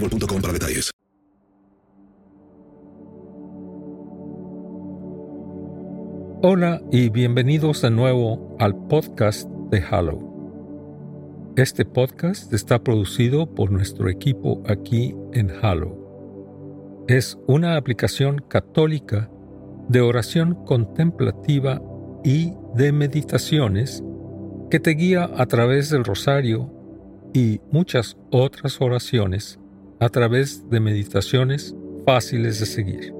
para detalles. Hola y bienvenidos de nuevo al podcast de Halo. Este podcast está producido por nuestro equipo aquí en Halo. Es una aplicación católica de oración contemplativa y de meditaciones que te guía a través del rosario y muchas otras oraciones a través de meditaciones fáciles de seguir.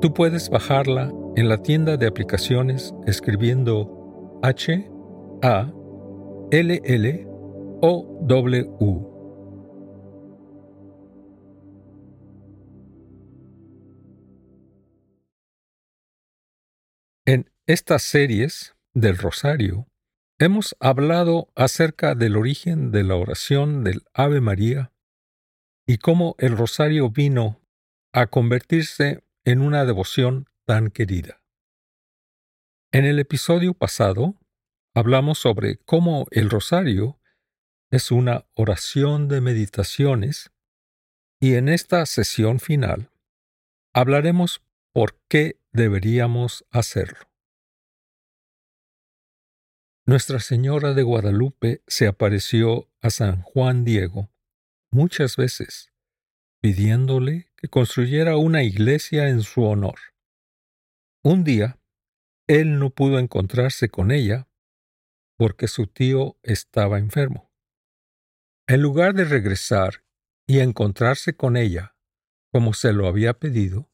Tú puedes bajarla en la tienda de aplicaciones escribiendo H A L L O W. En estas series del Rosario hemos hablado acerca del origen de la oración del Ave María y cómo el rosario vino a convertirse en una devoción tan querida. En el episodio pasado hablamos sobre cómo el rosario es una oración de meditaciones y en esta sesión final hablaremos por qué deberíamos hacerlo. Nuestra Señora de Guadalupe se apareció a San Juan Diego muchas veces, pidiéndole que construyera una iglesia en su honor. Un día, él no pudo encontrarse con ella porque su tío estaba enfermo. En lugar de regresar y encontrarse con ella, como se lo había pedido,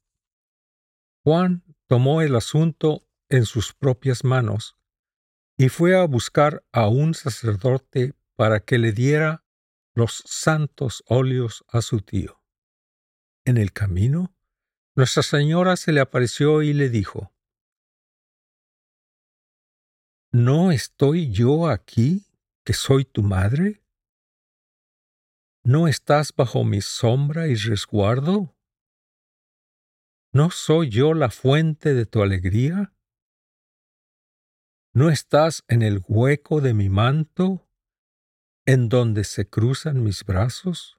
Juan tomó el asunto en sus propias manos y fue a buscar a un sacerdote para que le diera los santos óleos a su tío. En el camino, Nuestra Señora se le apareció y le dijo, ¿No estoy yo aquí, que soy tu madre? ¿No estás bajo mi sombra y resguardo? ¿No soy yo la fuente de tu alegría? ¿No estás en el hueco de mi manto? En donde se cruzan mis brazos?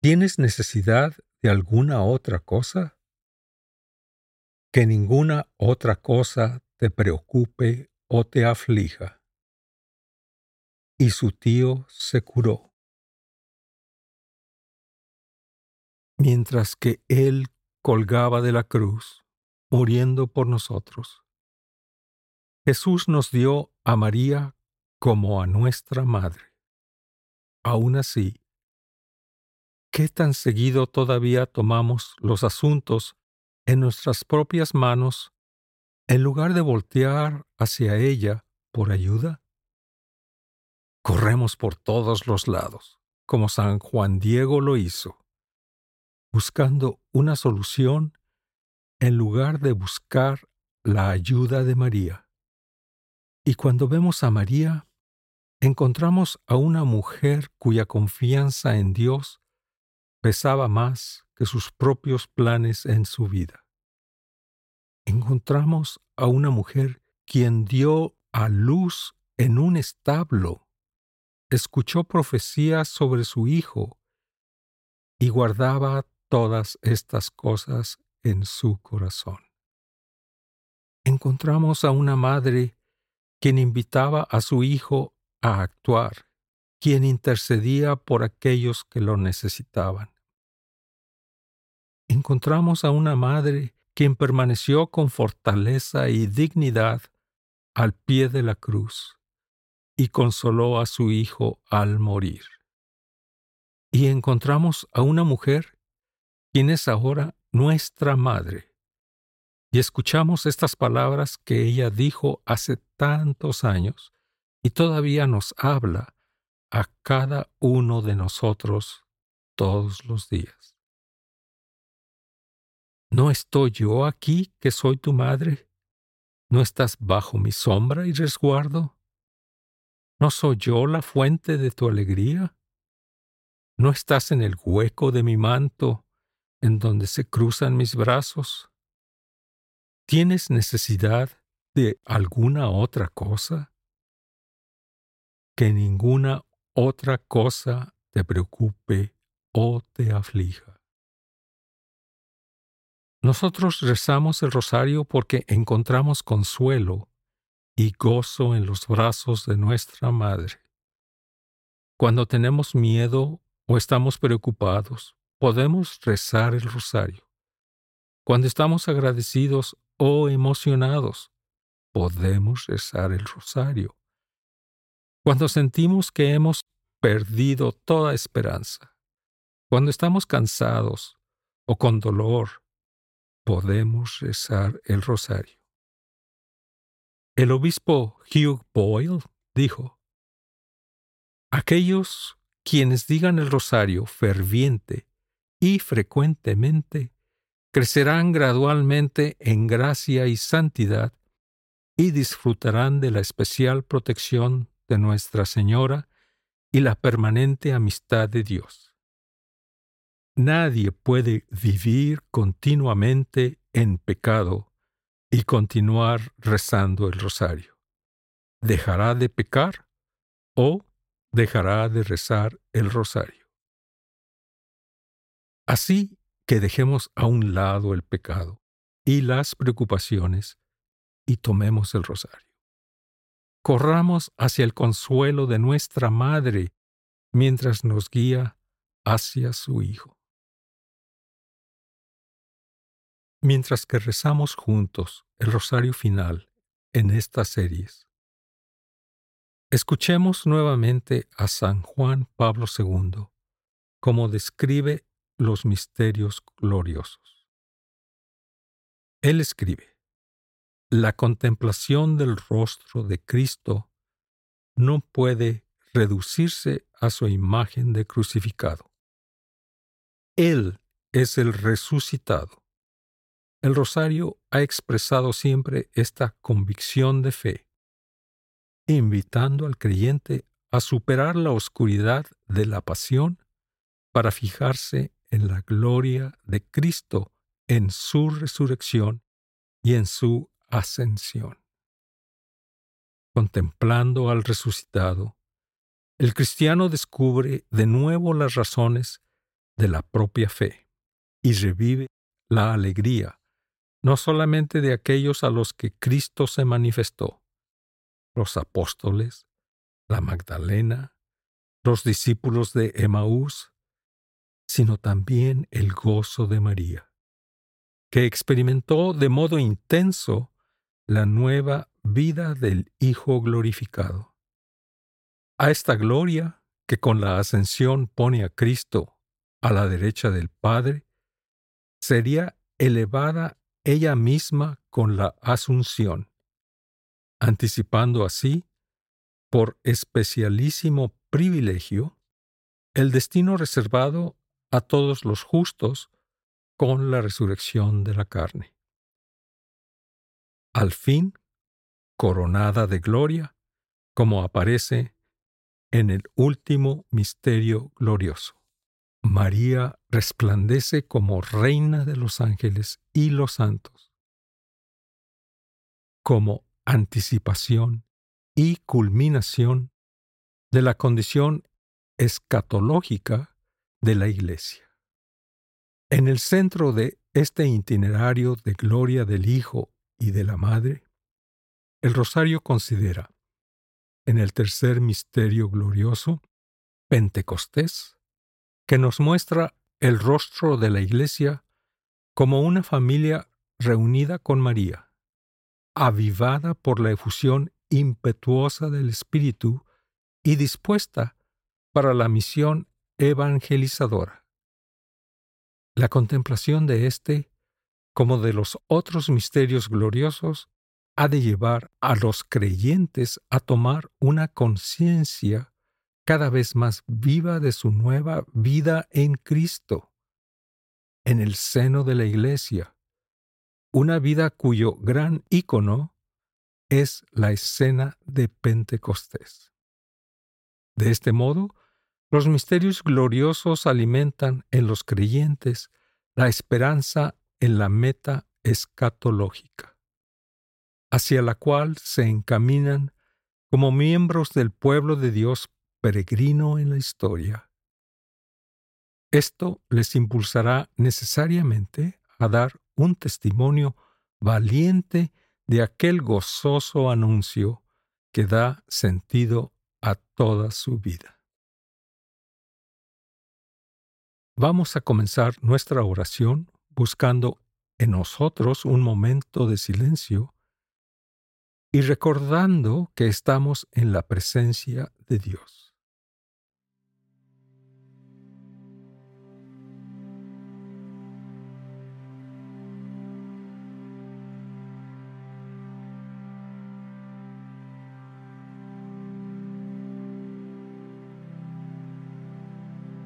¿Tienes necesidad de alguna otra cosa? Que ninguna otra cosa te preocupe o te aflija. Y su tío se curó. Mientras que él colgaba de la cruz, muriendo por nosotros. Jesús nos dio a María como a nuestra Madre. aún así, ¿qué tan seguido todavía tomamos los asuntos en nuestras propias manos en lugar de voltear hacia ella por ayuda? Corremos por todos los lados, como San Juan Diego lo hizo, buscando una solución en lugar de buscar la ayuda de María. Y cuando vemos a María, encontramos a una mujer cuya confianza en Dios pesaba más que sus propios planes en su vida. Encontramos a una mujer quien dio a luz en un establo, escuchó profecías sobre su hijo y guardaba todas estas cosas en su corazón. Encontramos a una madre quien invitaba a su hijo a actuar, quien intercedía por aquellos que lo necesitaban. Encontramos a una madre quien permaneció con fortaleza y dignidad al pie de la cruz y consoló a su hijo al morir. Y encontramos a una mujer quien es ahora nuestra madre. Y escuchamos estas palabras que ella dijo hace tantos años y todavía nos habla a cada uno de nosotros todos los días. ¿No estoy yo aquí que soy tu madre? ¿No estás bajo mi sombra y resguardo? ¿No soy yo la fuente de tu alegría? ¿No estás en el hueco de mi manto, en donde se cruzan mis brazos? ¿Tienes necesidad de alguna otra cosa? Que ninguna otra cosa te preocupe o te aflija. Nosotros rezamos el rosario porque encontramos consuelo y gozo en los brazos de nuestra Madre. Cuando tenemos miedo o estamos preocupados, podemos rezar el rosario. Cuando estamos agradecidos o emocionados, podemos rezar el rosario. Cuando sentimos que hemos perdido toda esperanza, cuando estamos cansados o con dolor, podemos rezar el rosario. El obispo Hugh Boyle dijo, Aquellos quienes digan el rosario ferviente y frecuentemente crecerán gradualmente en gracia y santidad y disfrutarán de la especial protección de Nuestra Señora y la permanente amistad de Dios. Nadie puede vivir continuamente en pecado y continuar rezando el rosario. ¿Dejará de pecar o dejará de rezar el rosario? Así que dejemos a un lado el pecado y las preocupaciones y tomemos el rosario. Corramos hacia el consuelo de nuestra Madre mientras nos guía hacia su Hijo. mientras que rezamos juntos el rosario final en estas series. Escuchemos nuevamente a San Juan Pablo II como describe los misterios gloriosos. Él escribe, La contemplación del rostro de Cristo no puede reducirse a su imagen de crucificado. Él es el resucitado el rosario ha expresado siempre esta convicción de fe, invitando al creyente a superar la oscuridad de la pasión para fijarse en la gloria de Cristo en su resurrección y en su ascensión. Contemplando al resucitado, el cristiano descubre de nuevo las razones de la propia fe y revive la alegría no solamente de aquellos a los que Cristo se manifestó, los apóstoles, la Magdalena, los discípulos de Emaús, sino también el gozo de María, que experimentó de modo intenso la nueva vida del Hijo glorificado. A esta gloria que con la ascensión pone a Cristo a la derecha del Padre, sería elevada ella misma con la asunción, anticipando así, por especialísimo privilegio, el destino reservado a todos los justos con la resurrección de la carne. Al fin, coronada de gloria, como aparece en el último misterio glorioso. María resplandece como reina de los ángeles y los santos, como anticipación y culminación de la condición escatológica de la Iglesia. En el centro de este itinerario de gloria del Hijo y de la Madre, el rosario considera, en el tercer misterio glorioso, Pentecostés, que nos muestra el rostro de la Iglesia como una familia reunida con María, avivada por la efusión impetuosa del Espíritu y dispuesta para la misión evangelizadora. La contemplación de éste, como de los otros misterios gloriosos, ha de llevar a los creyentes a tomar una conciencia cada vez más viva de su nueva vida en Cristo, en el seno de la Iglesia, una vida cuyo gran ícono es la escena de Pentecostés. De este modo, los misterios gloriosos alimentan en los creyentes la esperanza en la meta escatológica, hacia la cual se encaminan como miembros del pueblo de Dios peregrino en la historia. Esto les impulsará necesariamente a dar un testimonio valiente de aquel gozoso anuncio que da sentido a toda su vida. Vamos a comenzar nuestra oración buscando en nosotros un momento de silencio y recordando que estamos en la presencia de Dios.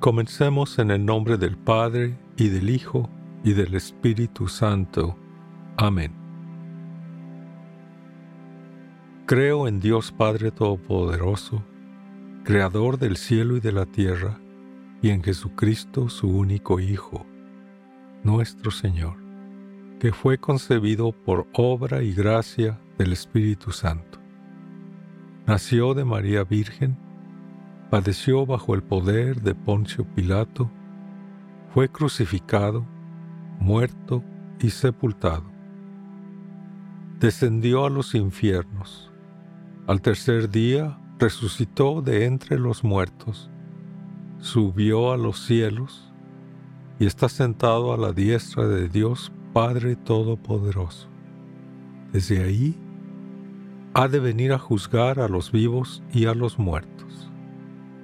Comencemos en el nombre del Padre, y del Hijo, y del Espíritu Santo. Amén. Creo en Dios Padre Todopoderoso, Creador del cielo y de la tierra, y en Jesucristo su único Hijo, nuestro Señor, que fue concebido por obra y gracia del Espíritu Santo. Nació de María Virgen, padeció bajo el poder de Poncio Pilato, fue crucificado, muerto y sepultado. Descendió a los infiernos. Al tercer día resucitó de entre los muertos, subió a los cielos y está sentado a la diestra de Dios Padre Todopoderoso. Desde ahí ha de venir a juzgar a los vivos y a los muertos.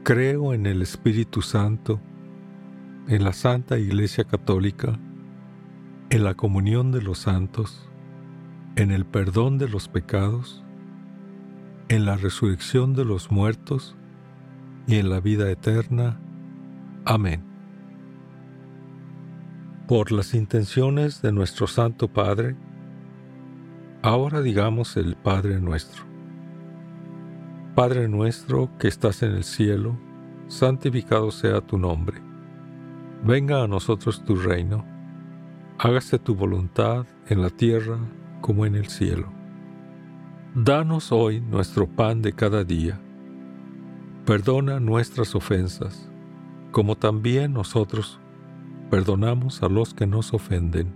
Creo en el Espíritu Santo, en la Santa Iglesia Católica, en la comunión de los santos, en el perdón de los pecados, en la resurrección de los muertos y en la vida eterna. Amén. Por las intenciones de nuestro Santo Padre, ahora digamos el Padre nuestro. Padre nuestro que estás en el cielo, santificado sea tu nombre. Venga a nosotros tu reino. Hágase tu voluntad en la tierra como en el cielo. Danos hoy nuestro pan de cada día. Perdona nuestras ofensas, como también nosotros perdonamos a los que nos ofenden.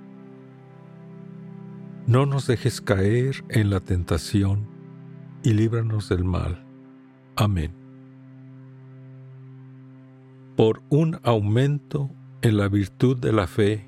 No nos dejes caer en la tentación y líbranos del mal Amén. Por un aumento en la virtud de la fe,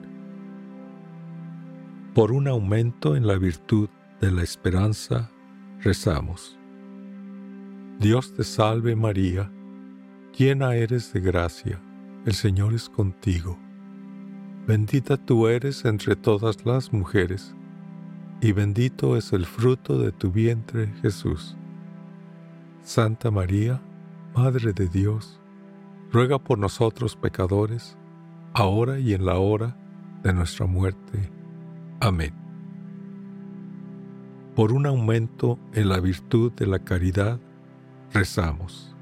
Por un aumento en la virtud de la esperanza, rezamos. Dios te salve María, llena eres de gracia el Señor es contigo. Bendita tú eres entre todas las mujeres, y bendito es el fruto de tu vientre, Jesús. Santa María, Madre de Dios, ruega por nosotros pecadores, ahora y en la hora de nuestra muerte. Amén. Por un aumento en la virtud de la caridad, rezamos.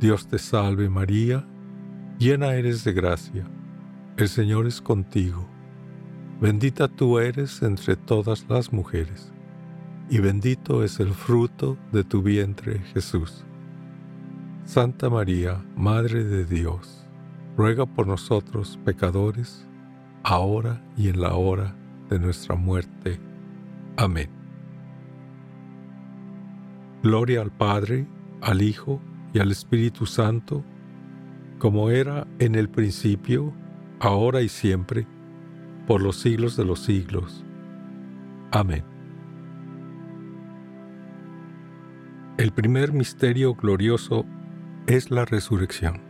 Dios te salve María, Llena eres de gracia, el Señor es contigo. Bendita tú eres entre todas las mujeres, y bendito es el fruto de tu vientre, Jesús. Santa María, Madre de Dios, ruega por nosotros pecadores, ahora y en la hora de nuestra muerte. Amén. Gloria al Padre, al Hijo y al Espíritu Santo, como era en el principio, ahora y siempre, por los siglos de los siglos. Amén. El primer misterio glorioso es la resurrección.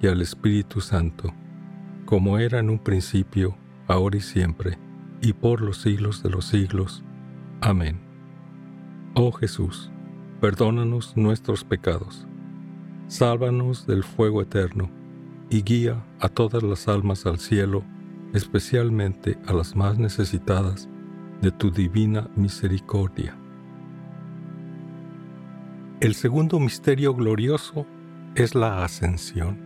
y al Espíritu Santo, como era en un principio, ahora y siempre, y por los siglos de los siglos. Amén. Oh Jesús, perdónanos nuestros pecados, sálvanos del fuego eterno, y guía a todas las almas al cielo, especialmente a las más necesitadas de tu divina misericordia. El segundo misterio glorioso es la ascensión.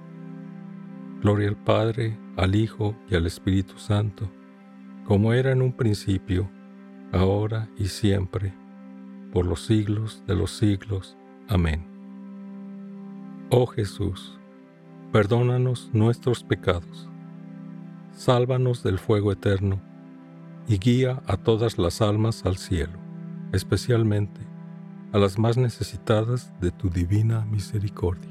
Gloria al Padre, al Hijo y al Espíritu Santo, como era en un principio, ahora y siempre, por los siglos de los siglos. Amén. Oh Jesús, perdónanos nuestros pecados, sálvanos del fuego eterno, y guía a todas las almas al cielo, especialmente a las más necesitadas de tu divina misericordia.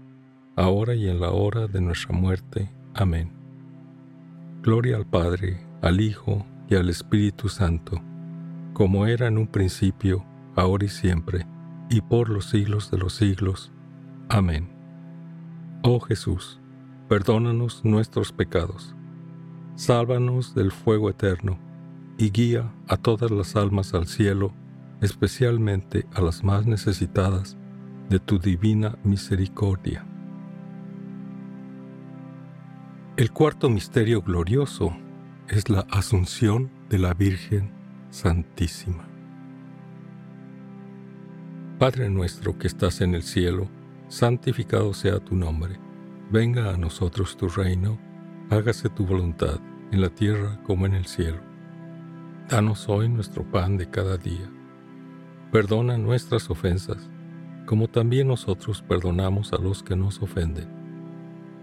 ahora y en la hora de nuestra muerte. Amén. Gloria al Padre, al Hijo y al Espíritu Santo, como era en un principio, ahora y siempre, y por los siglos de los siglos. Amén. Oh Jesús, perdónanos nuestros pecados, sálvanos del fuego eterno y guía a todas las almas al cielo, especialmente a las más necesitadas de tu divina misericordia. El cuarto misterio glorioso es la asunción de la Virgen Santísima. Padre nuestro que estás en el cielo, santificado sea tu nombre. Venga a nosotros tu reino, hágase tu voluntad, en la tierra como en el cielo. Danos hoy nuestro pan de cada día. Perdona nuestras ofensas como también nosotros perdonamos a los que nos ofenden.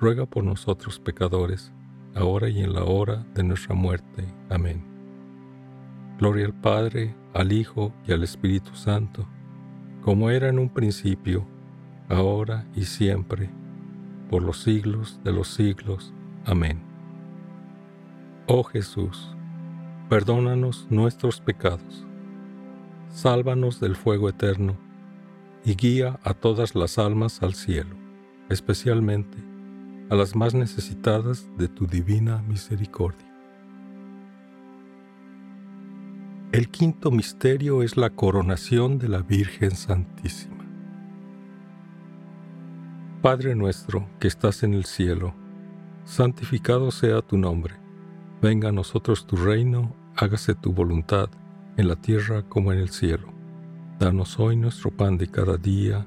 ruega por nosotros pecadores, ahora y en la hora de nuestra muerte. Amén. Gloria al Padre, al Hijo y al Espíritu Santo, como era en un principio, ahora y siempre, por los siglos de los siglos. Amén. Oh Jesús, perdónanos nuestros pecados sálvanos del fuego eterno y guía a todas las almas al cielo, especialmente a las más necesitadas de tu divina misericordia. El quinto misterio es la coronación de la Virgen Santísima. Padre nuestro que estás en el cielo, santificado sea tu nombre, venga a nosotros tu reino, hágase tu voluntad en la tierra como en el cielo. Danos hoy nuestro pan de cada día,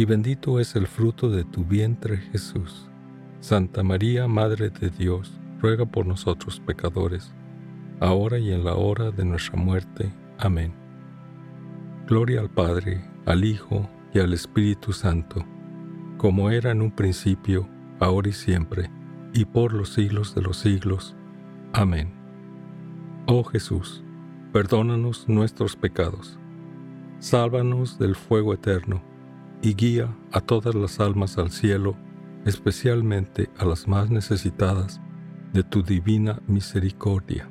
y bendito es el fruto de tu vientre Jesús. Santa María, Madre de Dios, ruega por nosotros pecadores, ahora y en la hora de nuestra muerte. Amén. Gloria al Padre, al Hijo, y al Espíritu Santo, como era en un principio, ahora y siempre, y por los siglos de los siglos. Amén. Oh Jesús, perdónanos nuestros pecados, sálvanos del fuego eterno, y guía a todas las almas al cielo, especialmente a las más necesitadas de tu divina misericordia.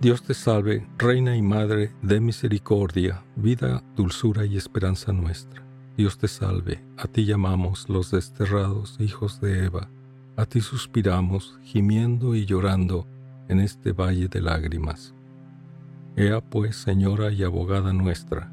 Dios te salve, Reina y Madre de misericordia, vida, dulzura y esperanza nuestra. Dios te salve, a ti llamamos los desterrados hijos de Eva, a ti suspiramos, gimiendo y llorando en este valle de lágrimas. Ea pues, Señora y abogada nuestra,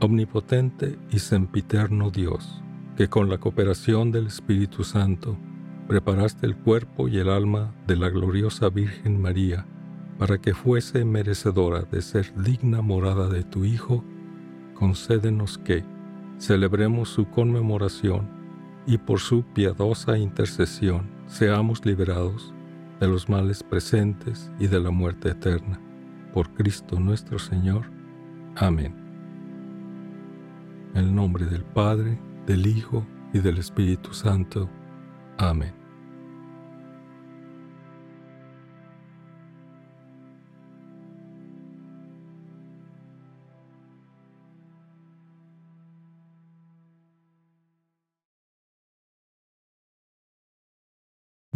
Omnipotente y sempiterno Dios, que con la cooperación del Espíritu Santo preparaste el cuerpo y el alma de la gloriosa Virgen María para que fuese merecedora de ser digna morada de tu Hijo, concédenos que celebremos su conmemoración y por su piadosa intercesión seamos liberados de los males presentes y de la muerte eterna. Por Cristo nuestro Señor. Amén. En el nombre del Padre, del Hijo y del Espíritu Santo. Amén.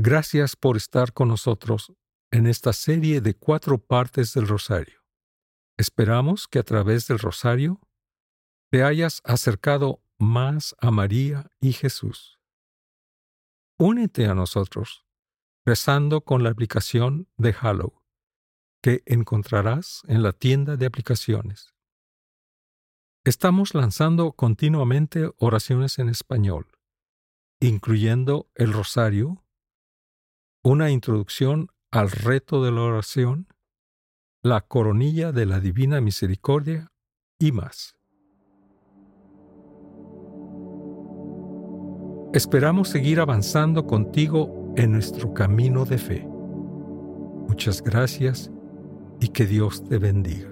Gracias por estar con nosotros en esta serie de cuatro partes del Rosario. Esperamos que a través del Rosario te hayas acercado más a María y Jesús. Únete a nosotros rezando con la aplicación de Hallow que encontrarás en la tienda de aplicaciones. Estamos lanzando continuamente oraciones en español, incluyendo el rosario, una introducción al reto de la oración, la coronilla de la Divina Misericordia y más. Esperamos seguir avanzando contigo en nuestro camino de fe. Muchas gracias y que Dios te bendiga.